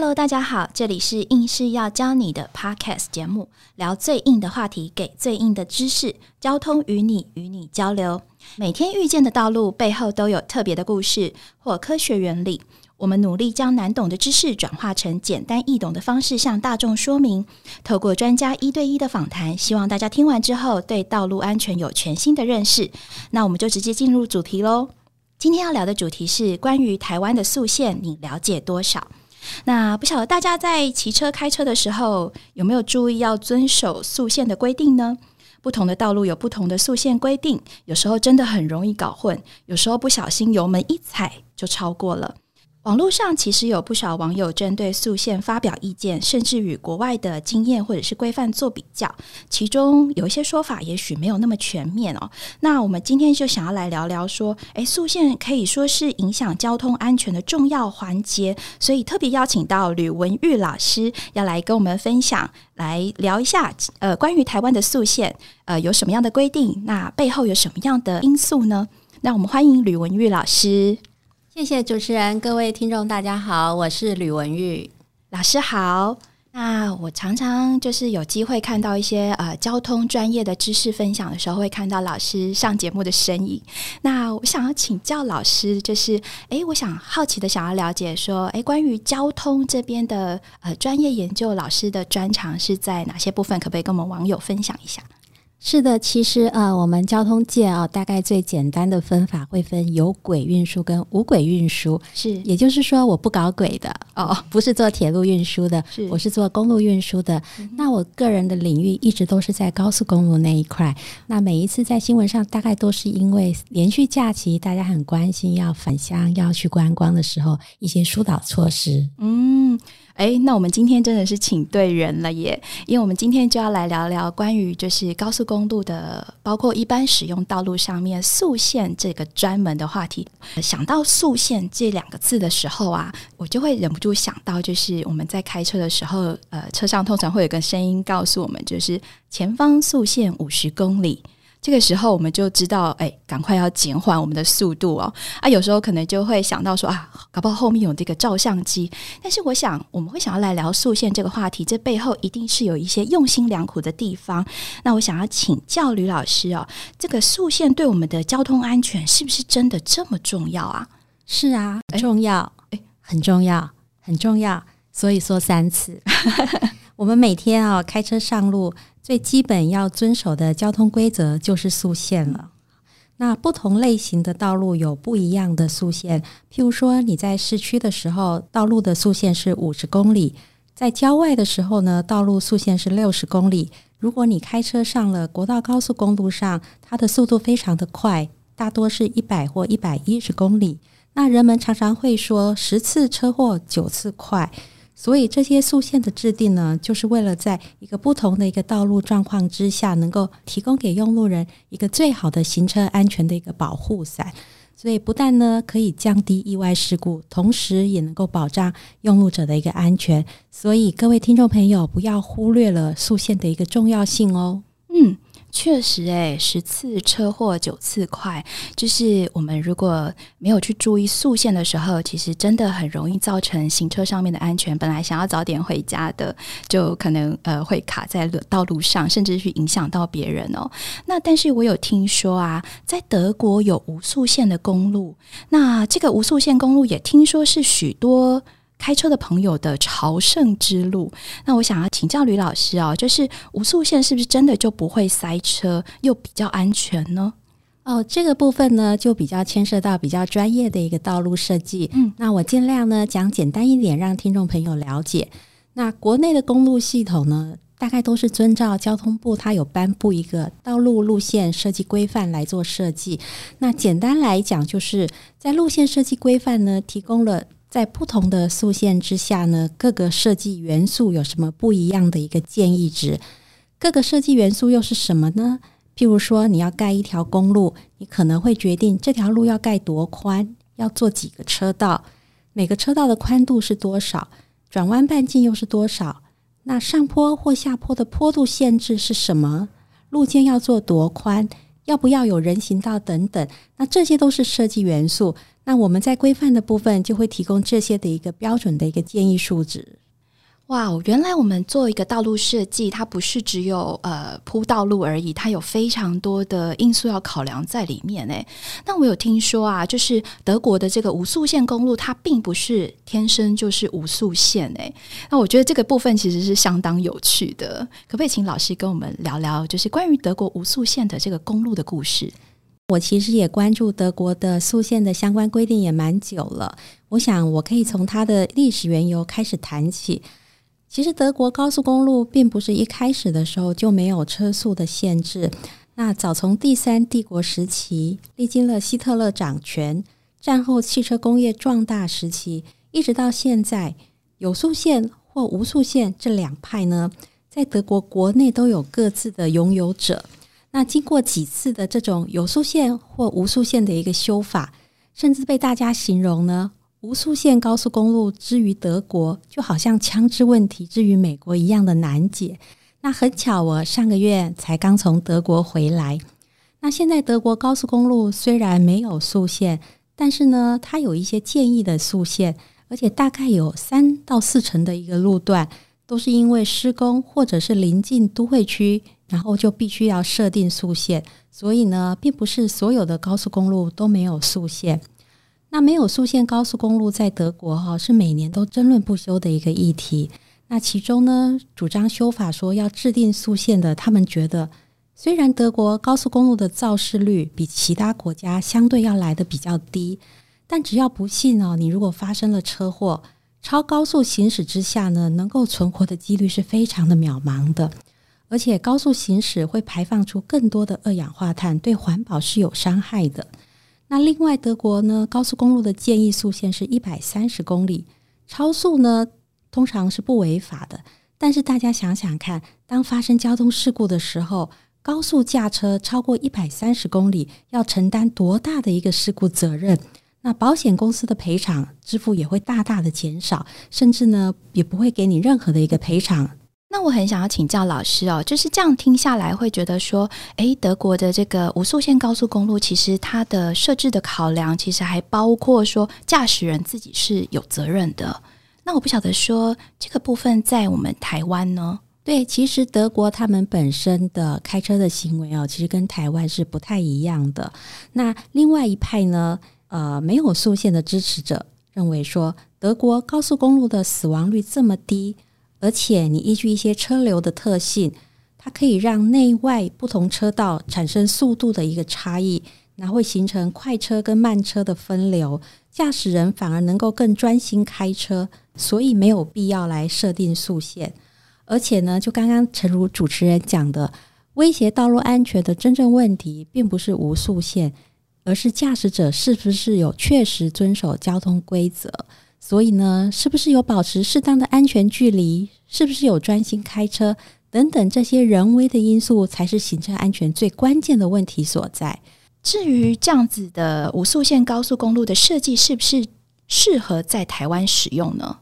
Hello，大家好，这里是硬是要教你的 Podcast 节目，聊最硬的话题，给最硬的知识，交通与你与你交流。每天遇见的道路背后都有特别的故事或科学原理，我们努力将难懂的知识转化成简单易懂的方式向大众说明。透过专家一对一的访谈，希望大家听完之后对道路安全有全新的认识。那我们就直接进入主题喽。今天要聊的主题是关于台湾的速限，你了解多少？那不晓得大家在骑车、开车的时候有没有注意要遵守速限的规定呢？不同的道路有不同的速限规定，有时候真的很容易搞混，有时候不小心油门一踩就超过了。网络上其实有不少网友针对速限发表意见，甚至与国外的经验或者是规范做比较。其中有一些说法也许没有那么全面哦。那我们今天就想要来聊聊说，诶，速限可以说是影响交通安全的重要环节，所以特别邀请到吕文玉老师要来跟我们分享，来聊一下呃关于台湾的速限呃有什么样的规定，那背后有什么样的因素呢？那我们欢迎吕文玉老师。谢谢主持人，各位听众，大家好，我是吕文玉老师好。那我常常就是有机会看到一些呃交通专业的知识分享的时候，会看到老师上节目的身影。那我想要请教老师，就是哎，我想好奇的想要了解说，哎，关于交通这边的呃专业研究，老师的专长是在哪些部分？可不可以跟我们网友分享一下？是的，其实呃，我们交通界啊，大概最简单的分法会分有轨运输跟无轨运输。是，也就是说，我不搞轨的哦，不是做铁路运输的，是，我是做公路运输的。那我个人的领域一直都是在高速公路那一块。那每一次在新闻上，大概都是因为连续假期，大家很关心要返乡要去观光的时候，一些疏导措施。嗯。哎，那我们今天真的是请对人了耶！因为我们今天就要来聊聊关于就是高速公路的，包括一般使用道路上面速限这个专门的话题。想到速限这两个字的时候啊，我就会忍不住想到，就是我们在开车的时候，呃，车上通常会有个声音告诉我们，就是前方速限五十公里。这个时候，我们就知道，哎，赶快要减缓我们的速度哦。啊，有时候可能就会想到说，啊，搞不好后面有这个照相机。但是，我想我们会想要来聊速线这个话题，这背后一定是有一些用心良苦的地方。那我想要请教吕老师哦，这个速线对我们的交通安全是不是真的这么重要啊？是啊，重要，哎，很重要，很重要。所以说三次，我们每天啊开车上路。最基本要遵守的交通规则就是速限了。那不同类型的道路有不一样的速限，譬如说你在市区的时候，道路的速限是五十公里；在郊外的时候呢，道路速限是六十公里。如果你开车上了国道高速公路上，它的速度非常的快，大多是一百或一百一十公里。那人们常常会说十次车祸九次快。所以这些速线的制定呢，就是为了在一个不同的一个道路状况之下，能够提供给用路人一个最好的行车安全的一个保护伞。所以不但呢可以降低意外事故，同时也能够保障用路者的一个安全。所以各位听众朋友，不要忽略了速线的一个重要性哦。嗯。确实，诶，十次车祸九次快，就是我们如果没有去注意速线的时候，其实真的很容易造成行车上面的安全。本来想要早点回家的，就可能呃会卡在道路上，甚至去影响到别人哦。那但是我有听说啊，在德国有无速线的公路，那这个无速线公路也听说是许多。开车的朋友的朝圣之路，那我想要请教吕老师哦，就是无速线是不是真的就不会塞车，又比较安全呢？哦，这个部分呢，就比较牵涉到比较专业的一个道路设计。嗯，那我尽量呢讲简单一点，让听众朋友了解。那国内的公路系统呢，大概都是遵照交通部它有颁布一个道路路线设计规范来做设计。那简单来讲，就是在路线设计规范呢，提供了。在不同的素线之下呢，各个设计元素有什么不一样的一个建议值？各个设计元素又是什么呢？譬如说，你要盖一条公路，你可能会决定这条路要盖多宽，要做几个车道，每个车道的宽度是多少，转弯半径又是多少？那上坡或下坡的坡度限制是什么？路肩要做多宽？要不要有人行道等等？那这些都是设计元素。那我们在规范的部分就会提供这些的一个标准的一个建议数值。哇，原来我们做一个道路设计，它不是只有呃铺道路而已，它有非常多的因素要考量在里面诶。那我有听说啊，就是德国的这个无速线公路，它并不是天生就是无速线诶。那我觉得这个部分其实是相当有趣的，可不可以请老师跟我们聊聊，就是关于德国无速线的这个公路的故事？我其实也关注德国的速线的相关规定也蛮久了，我想我可以从它的历史缘由开始谈起。其实德国高速公路并不是一开始的时候就没有车速的限制。那早从第三帝国时期，历经了希特勒掌权，战后汽车工业壮大时期，一直到现在，有速线或无速线这两派呢，在德国国内都有各自的拥有者。那经过几次的这种有速线或无速线的一个修法，甚至被大家形容呢。无速线高速公路之于德国，就好像枪支问题之于美国一样的难解。那很巧，我上个月才刚从德国回来。那现在德国高速公路虽然没有速线，但是呢，它有一些建议的速线，而且大概有三到四成的一个路段都是因为施工或者是临近都会区，然后就必须要设定速线。所以呢，并不是所有的高速公路都没有速线。那没有速线高速公路在德国哈是每年都争论不休的一个议题。那其中呢，主张修法说要制定速线的，他们觉得虽然德国高速公路的肇事率比其他国家相对要来的比较低，但只要不幸哦，你如果发生了车祸，超高速行驶之下呢，能够存活的几率是非常的渺茫的，而且高速行驶会排放出更多的二氧化碳，对环保是有伤害的。那另外，德国呢高速公路的建议速限是一百三十公里，超速呢通常是不违法的。但是大家想想看，当发生交通事故的时候，高速驾车超过一百三十公里，要承担多大的一个事故责任？那保险公司的赔偿支付也会大大的减少，甚至呢也不会给你任何的一个赔偿。那我很想要请教老师哦，就是这样听下来会觉得说，诶，德国的这个无速线高速公路，其实它的设置的考量，其实还包括说驾驶人自己是有责任的。那我不晓得说这个部分在我们台湾呢？对，其实德国他们本身的开车的行为哦，其实跟台湾是不太一样的。那另外一派呢，呃，没有速线的支持者认为说，德国高速公路的死亡率这么低。而且你依据一些车流的特性，它可以让内外不同车道产生速度的一个差异，那会形成快车跟慢车的分流，驾驶人反而能够更专心开车，所以没有必要来设定速线。而且呢，就刚刚陈如主持人讲的，威胁道路安全的真正问题，并不是无速线，而是驾驶者是不是有确实遵守交通规则。所以呢，是不是有保持适当的安全距离？是不是有专心开车？等等这些人为的因素，才是行车安全最关键的问题所在。至于这样子的五速线高速公路的设计，是不是适合在台湾使用呢？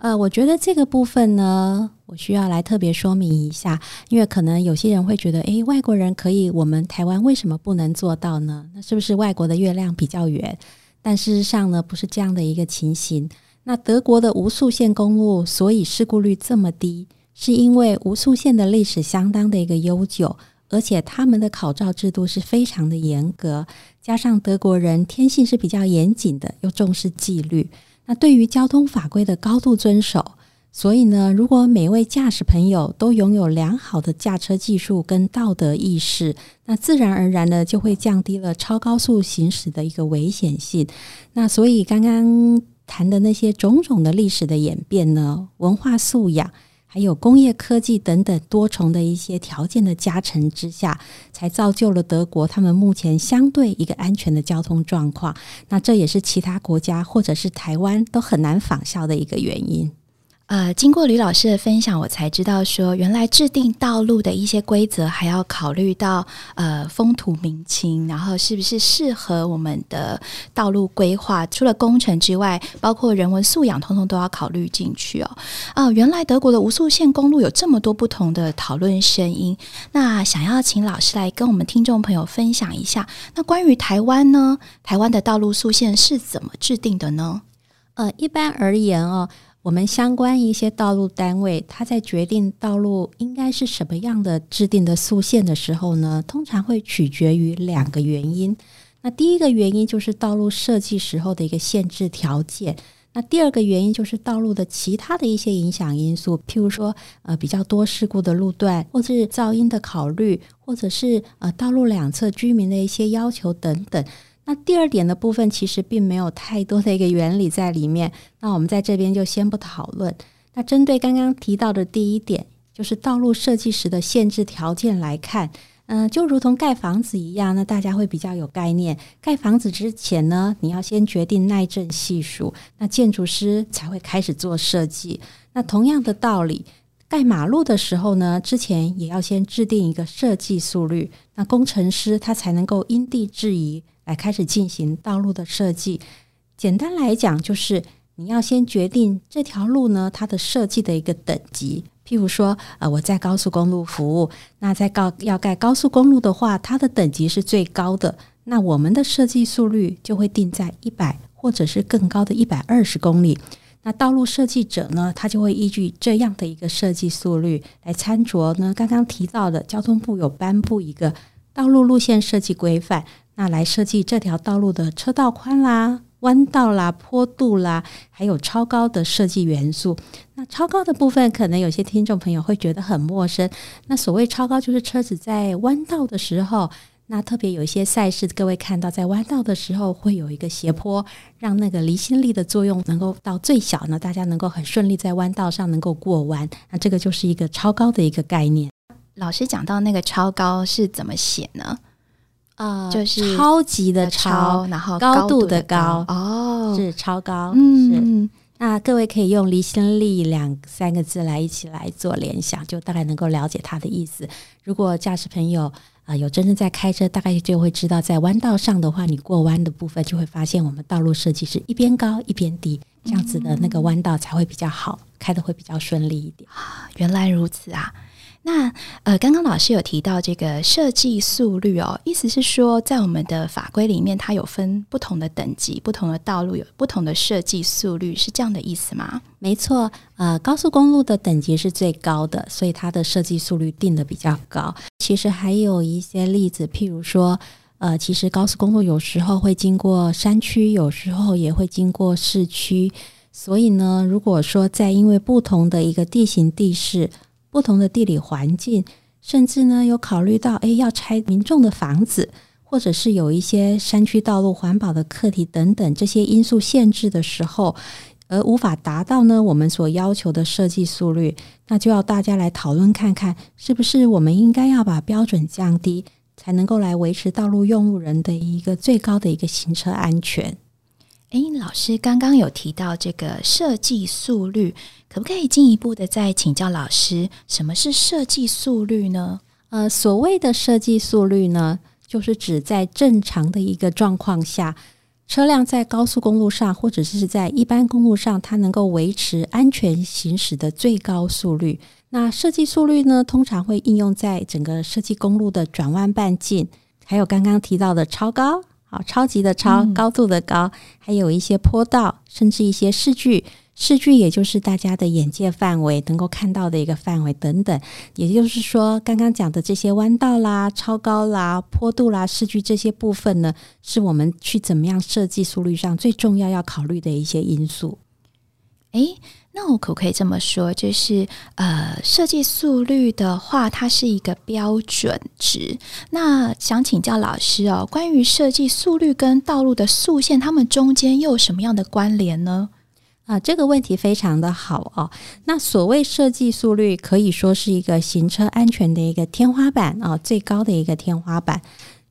呃，我觉得这个部分呢，我需要来特别说明一下，因为可能有些人会觉得，诶，外国人可以，我们台湾为什么不能做到呢？那是不是外国的月亮比较圆？但事实上呢，不是这样的一个情形。那德国的无速线公路，所以事故率这么低，是因为无速线的历史相当的一个悠久，而且他们的考照制度是非常的严格，加上德国人天性是比较严谨的，又重视纪律。那对于交通法规的高度遵守，所以呢，如果每位驾驶朋友都拥有良好的驾车技术跟道德意识，那自然而然的就会降低了超高速行驶的一个危险性。那所以刚刚。谈的那些种种的历史的演变呢，文化素养，还有工业科技等等多重的一些条件的加成之下，才造就了德国他们目前相对一个安全的交通状况。那这也是其他国家或者是台湾都很难仿效的一个原因。呃，经过吕老师的分享，我才知道说，原来制定道路的一些规则，还要考虑到呃风土民情，然后是不是适合我们的道路规划。除了工程之外，包括人文素养，通通都要考虑进去哦。啊，原来德国的无速线公路有这么多不同的讨论声音。那想要请老师来跟我们听众朋友分享一下，那关于台湾呢？台湾的道路速线是怎么制定的呢？呃，一般而言哦。我们相关一些道路单位，它在决定道路应该是什么样的制定的速线的时候呢，通常会取决于两个原因。那第一个原因就是道路设计时候的一个限制条件。那第二个原因就是道路的其他的一些影响因素，譬如说呃比较多事故的路段，或是噪音的考虑，或者是呃道路两侧居民的一些要求等等。那第二点的部分其实并没有太多的一个原理在里面，那我们在这边就先不讨论。那针对刚刚提到的第一点，就是道路设计时的限制条件来看，嗯，就如同盖房子一样，那大家会比较有概念。盖房子之前呢，你要先决定耐震系数，那建筑师才会开始做设计。那同样的道理，盖马路的时候呢，之前也要先制定一个设计速率，那工程师他才能够因地制宜。来开始进行道路的设计。简单来讲，就是你要先决定这条路呢，它的设计的一个等级。譬如说，呃，我在高速公路服务，那在高要盖高速公路的话，它的等级是最高的。那我们的设计速率就会定在一百，或者是更高的一百二十公里。那道路设计者呢，他就会依据这样的一个设计速率来参酌呢。刚刚提到的交通部有颁布一个道路路线设计规范。那来设计这条道路的车道宽啦、弯道啦、坡度啦，还有超高的设计元素。那超高的部分，可能有些听众朋友会觉得很陌生。那所谓超高，就是车子在弯道的时候，那特别有一些赛事，各位看到在弯道的时候会有一个斜坡，让那个离心力的作用能够到最小呢，大家能够很顺利在弯道上能够过弯。那这个就是一个超高的一个概念。老师讲到那个超高是怎么写呢？啊，就是超级的超，然后高度的高哦，是超高。嗯，是那各位可以用离心力两三个字来一起来做联想，就大概能够了解它的意思。如果驾驶朋友啊有真正在开车，大概就会知道，在弯道上的话，你过弯的部分就会发现，我们道路设计是一边高一边低，这样子的那个弯道才会比较好，开的会比较顺利一点。原来如此啊。那呃，刚刚老师有提到这个设计速率哦，意思是说，在我们的法规里面，它有分不同的等级、不同的道路有不同的设计速率，是这样的意思吗？没错，呃，高速公路的等级是最高的，所以它的设计速率定的比较高。其实还有一些例子，譬如说，呃，其实高速公路有时候会经过山区，有时候也会经过市区，所以呢，如果说在因为不同的一个地形地势。不同的地理环境，甚至呢有考虑到，诶要拆民众的房子，或者是有一些山区道路环保的课题等等这些因素限制的时候，而无法达到呢我们所要求的设计速率，那就要大家来讨论看看，是不是我们应该要把标准降低，才能够来维持道路用路人的一个最高的一个行车安全。诶，老师刚刚有提到这个设计速率，可不可以进一步的再请教老师，什么是设计速率呢？呃，所谓的设计速率呢，就是指在正常的一个状况下，车辆在高速公路上或者是在一般公路上，它能够维持安全行驶的最高速率。那设计速率呢，通常会应用在整个设计公路的转弯半径，还有刚刚提到的超高。好，超级的超，高度的高，还有一些坡道，甚至一些视距，视距也就是大家的眼界范围，能够看到的一个范围等等。也就是说，刚刚讲的这些弯道啦、超高啦、坡度啦、视距这些部分呢，是我们去怎么样设计速率上最重要要考虑的一些因素。诶。那我可不可以这么说，就是呃，设计速率的话，它是一个标准值。那想请教老师哦，关于设计速率跟道路的速线，它们中间又有什么样的关联呢？啊，这个问题非常的好哦。那所谓设计速率，可以说是一个行车安全的一个天花板啊，最高的一个天花板。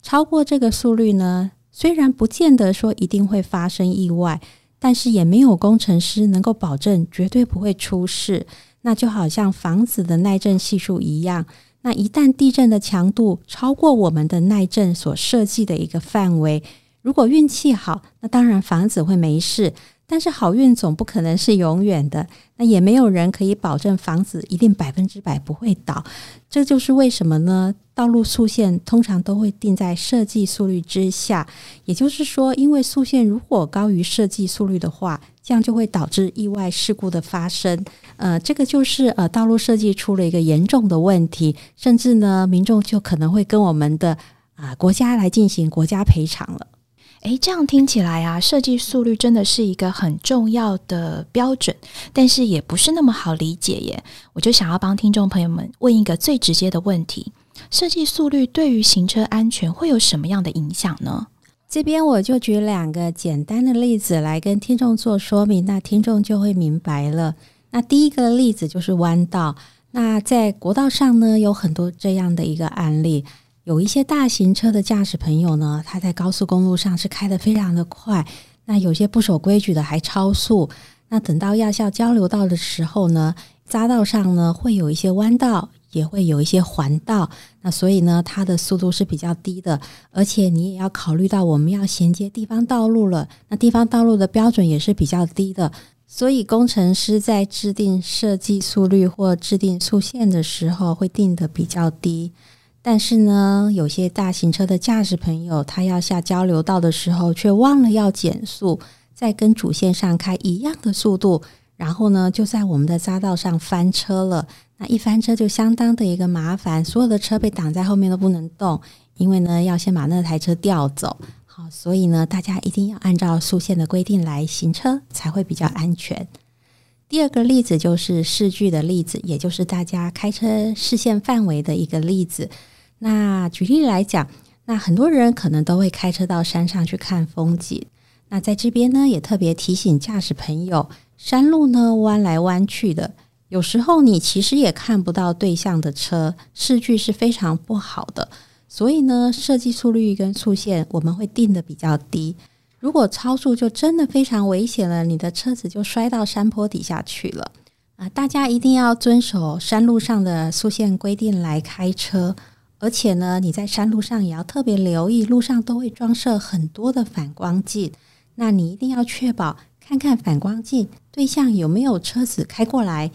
超过这个速率呢，虽然不见得说一定会发生意外。但是也没有工程师能够保证绝对不会出事。那就好像房子的耐震系数一样，那一旦地震的强度超过我们的耐震所设计的一个范围，如果运气好，那当然房子会没事。但是好运总不可能是永远的，那也没有人可以保证房子一定百分之百不会倒。这就是为什么呢？道路速线通常都会定在设计速率之下，也就是说，因为速线如果高于设计速率的话，这样就会导致意外事故的发生。呃，这个就是呃道路设计出了一个严重的问题，甚至呢，民众就可能会跟我们的啊国家来进行国家赔偿了。诶，这样听起来啊，设计速率真的是一个很重要的标准，但是也不是那么好理解耶。我就想要帮听众朋友们问一个最直接的问题：设计速率对于行车安全会有什么样的影响呢？这边我就举两个简单的例子来跟听众做说明，那听众就会明白了。那第一个例子就是弯道，那在国道上呢，有很多这样的一个案例。有一些大型车的驾驶朋友呢，他在高速公路上是开的非常的快，那有些不守规矩的还超速。那等到要校交流道的时候呢，匝道上呢会有一些弯道，也会有一些环道，那所以呢，它的速度是比较低的。而且你也要考虑到我们要衔接地方道路了，那地方道路的标准也是比较低的，所以工程师在制定设计速率或制定速线的时候，会定的比较低。但是呢，有些大型车的驾驶朋友，他要下交流道的时候，却忘了要减速，在跟主线上开一样的速度，然后呢，就在我们的匝道上翻车了。那一翻车就相当的一个麻烦，所有的车被挡在后面都不能动，因为呢，要先把那台车调走。好，所以呢，大家一定要按照速线的规定来行车，才会比较安全。第二个例子就是视距的例子，也就是大家开车视线范围的一个例子。那举例来讲，那很多人可能都会开车到山上去看风景。那在这边呢，也特别提醒驾驶朋友，山路呢弯来弯去的，有时候你其实也看不到对向的车，视距是非常不好的。所以呢，设计速率跟速线我们会定的比较低。如果超速就真的非常危险了，你的车子就摔到山坡底下去了啊！大家一定要遵守山路上的速线规定来开车，而且呢，你在山路上也要特别留意，路上都会装设很多的反光镜，那你一定要确保看看反光镜对象有没有车子开过来，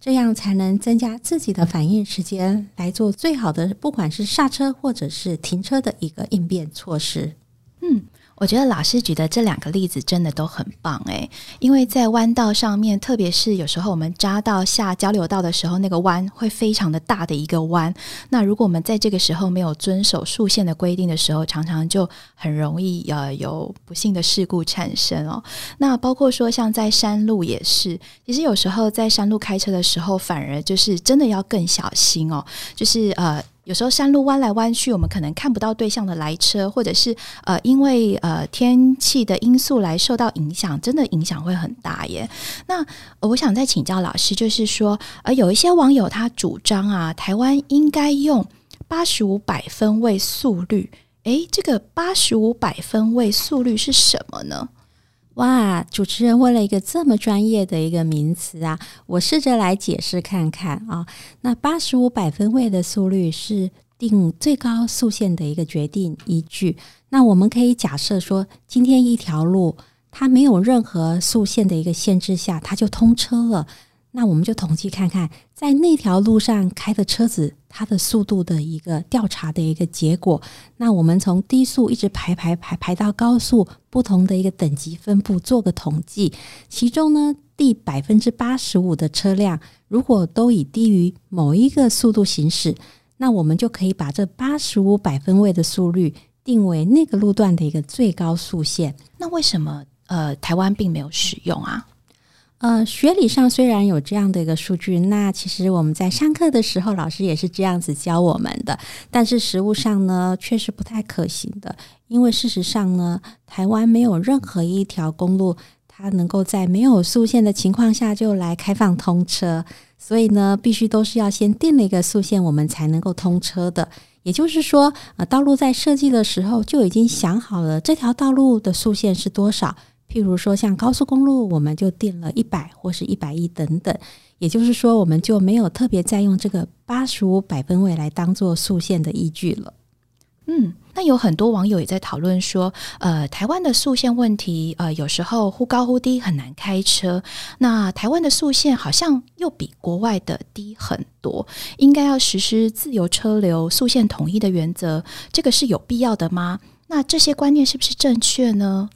这样才能增加自己的反应时间，来做最好的不管是刹车或者是停车的一个应变措施。嗯。我觉得老师举的这两个例子真的都很棒诶，因为在弯道上面，特别是有时候我们扎到下交流道的时候，那个弯会非常的大的一个弯。那如果我们在这个时候没有遵守速线的规定的时候，常常就很容易呃有不幸的事故产生哦。那包括说像在山路也是，其实有时候在山路开车的时候，反而就是真的要更小心哦，就是呃。有时候山路弯来弯去，我们可能看不到对向的来车，或者是呃，因为呃天气的因素来受到影响，真的影响会很大耶。那我想再请教老师，就是说，呃，有一些网友他主张啊，台湾应该用八十五百分位速率。诶，这个八十五百分位速率是什么呢？哇，主持人问了一个这么专业的一个名词啊，我试着来解释看看啊。那八十五百分位的速率是定最高速线的一个决定依据。那我们可以假设说，今天一条路它没有任何速线的一个限制下，它就通车了。那我们就统计看看，在那条路上开的车子，它的速度的一个调查的一个结果。那我们从低速一直排排排排到高速，不同的一个等级分布做个统计。其中呢，第百分之八十五的车辆，如果都以低于某一个速度行驶，那我们就可以把这八十五百分位的速率定为那个路段的一个最高速线。那为什么呃台湾并没有使用啊？呃，学理上虽然有这样的一个数据，那其实我们在上课的时候，老师也是这样子教我们的。但是实物上呢，确实不太可行的，因为事实上呢，台湾没有任何一条公路，它能够在没有速线的情况下就来开放通车，所以呢，必须都是要先定了一个速线，我们才能够通车的。也就是说，呃，道路在设计的时候就已经想好了这条道路的速线是多少。譬如说像高速公路，我们就定了一百或是一百一等等。也就是说，我们就没有特别再用这个八十五百分位来当做速限的依据了。嗯，那有很多网友也在讨论说，呃，台湾的速限问题，呃，有时候忽高忽低，很难开车。那台湾的速限好像又比国外的低很多，应该要实施自由车流、速限统一的原则，这个是有必要的吗？那这些观念是不是正确呢？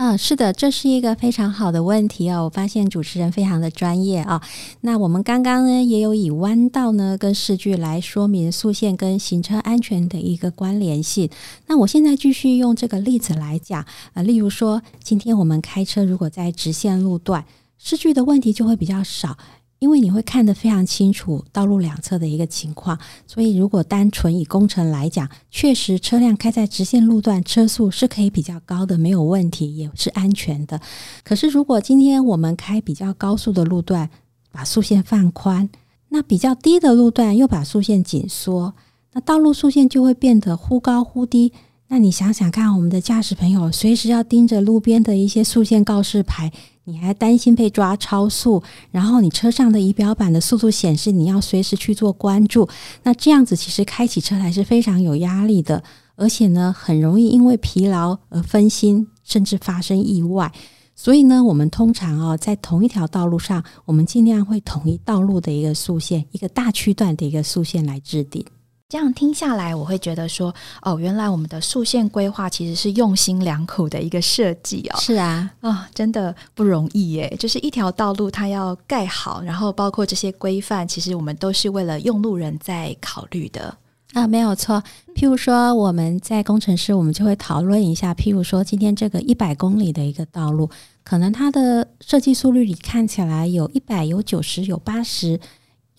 啊，是的，这是一个非常好的问题哦。我发现主持人非常的专业啊。那我们刚刚呢也有以弯道呢跟视距来说明速线跟行车安全的一个关联性。那我现在继续用这个例子来讲啊，例如说，今天我们开车如果在直线路段，视距的问题就会比较少。因为你会看得非常清楚道路两侧的一个情况，所以如果单纯以工程来讲，确实车辆开在直线路段，车速是可以比较高的，没有问题，也是安全的。可是如果今天我们开比较高速的路段，把速线放宽，那比较低的路段又把速线紧缩，那道路速线就会变得忽高忽低。那你想想看，我们的驾驶朋友随时要盯着路边的一些速线告示牌。你还担心被抓超速，然后你车上的仪表板的速度显示你要随时去做关注，那这样子其实开起车来是非常有压力的，而且呢很容易因为疲劳而分心，甚至发生意外。所以呢，我们通常哦在同一条道路上，我们尽量会统一道路的一个速线，一个大区段的一个速线来制定。这样听下来，我会觉得说，哦，原来我们的竖线规划其实是用心良苦的一个设计哦。是啊，啊，真的不容易耶。就是一条道路它要盖好，然后包括这些规范，其实我们都是为了用路人在考虑的啊，没有错。譬如说，我们在工程师，我们就会讨论一下，譬如说，今天这个一百公里的一个道路，可能它的设计速率里看起来有一百、有九十、有八十。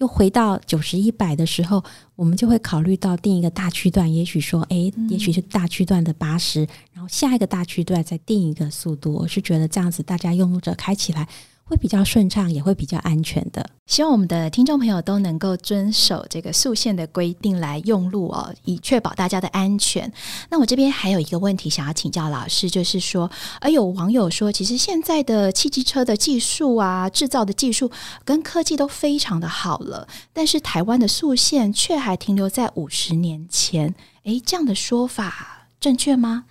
又回到九十一百的时候，我们就会考虑到定一个大区段，也许说，哎，也许是大区段的八十，然后下一个大区段再定一个速度。我是觉得这样子，大家用路者开起来。会比较顺畅，也会比较安全的。希望我们的听众朋友都能够遵守这个速线的规定来用路哦，以确保大家的安全。那我这边还有一个问题想要请教老师，就是说，而有网友说，其实现在的汽机车的技术啊，制造的技术跟科技都非常的好了，但是台湾的速线却还停留在五十年前。诶，这样的说法正确吗？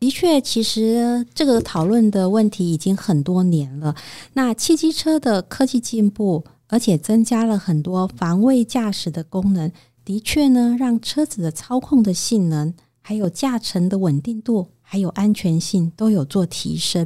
的确，其实这个讨论的问题已经很多年了。那汽机车的科技进步，而且增加了很多防卫驾驶的功能，的确呢，让车子的操控的性能、还有驾乘的稳定度、还有安全性都有做提升。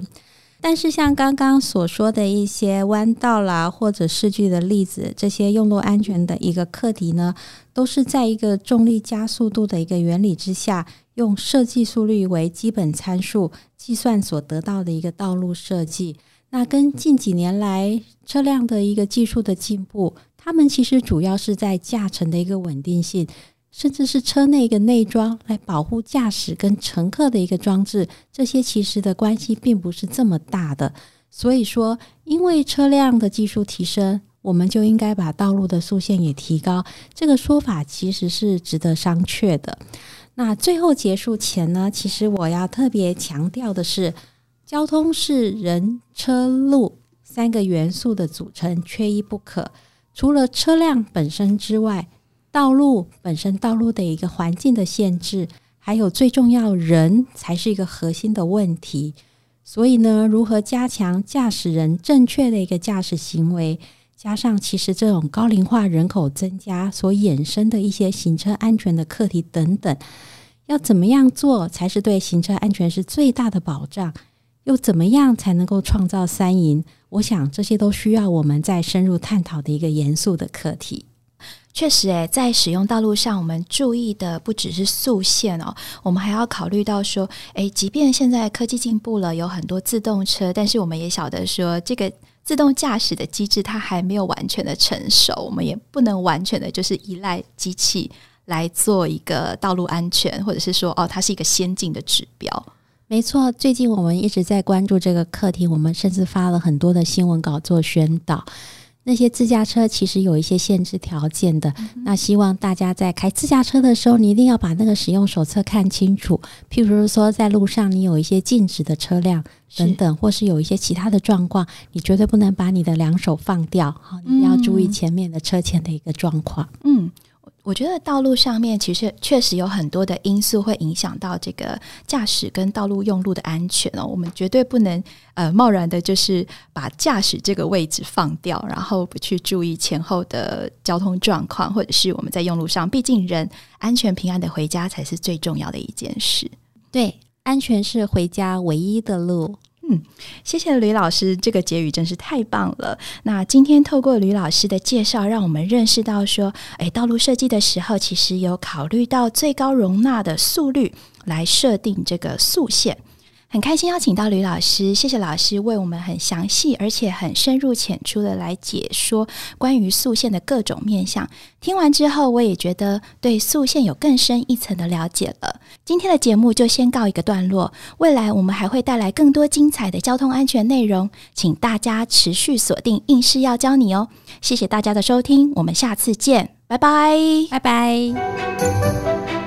但是，像刚刚所说的一些弯道啦，或者视距的例子，这些用路安全的一个课题呢，都是在一个重力加速度的一个原理之下。用设计速率为基本参数计算所得到的一个道路设计，那跟近几年来车辆的一个技术的进步，他们其实主要是在驾乘的一个稳定性，甚至是车内一个内装来保护驾驶跟乘客的一个装置，这些其实的关系并不是这么大的。所以说，因为车辆的技术提升，我们就应该把道路的速限也提高，这个说法其实是值得商榷的。那最后结束前呢，其实我要特别强调的是，交通是人、车、路三个元素的组成，缺一不可。除了车辆本身之外，道路本身、道路的一个环境的限制，还有最重要人才是一个核心的问题。所以呢，如何加强驾驶人正确的一个驾驶行为？加上，其实这种高龄化人口增加所衍生的一些行车安全的课题等等，要怎么样做才是对行车安全是最大的保障？又怎么样才能够创造三赢？我想这些都需要我们再深入探讨的一个严肃的课题。确实，诶，在使用道路上，我们注意的不只是速线哦，我们还要考虑到说，诶，即便现在科技进步了，有很多自动车，但是我们也晓得说这个。自动驾驶的机制它还没有完全的成熟，我们也不能完全的就是依赖机器来做一个道路安全，或者是说哦，它是一个先进的指标。没错，最近我们一直在关注这个课题，我们甚至发了很多的新闻稿做宣导。那些自驾车其实有一些限制条件的。那希望大家在开自驾车的时候，你一定要把那个使用手册看清楚。譬如说，在路上你有一些禁止的车辆等等，或是有一些其他的状况，你绝对不能把你的两手放掉。好，你要注意前面的车前的一个状况。嗯。我觉得道路上面其实确实有很多的因素会影响到这个驾驶跟道路用路的安全哦。我们绝对不能呃贸然的，就是把驾驶这个位置放掉，然后不去注意前后的交通状况，或者是我们在用路上，毕竟人安全平安的回家才是最重要的一件事。对，安全是回家唯一的路。谢谢吕老师，这个结语真是太棒了。那今天透过吕老师的介绍，让我们认识到说，诶，道路设计的时候，其实有考虑到最高容纳的速率来设定这个速限。很开心邀请到吕老师，谢谢老师为我们很详细而且很深入浅出的来解说关于速线的各种面向。听完之后，我也觉得对速线有更深一层的了解了。今天的节目就先告一个段落，未来我们还会带来更多精彩的交通安全内容，请大家持续锁定应试要教你哦。谢谢大家的收听，我们下次见，拜拜，拜拜。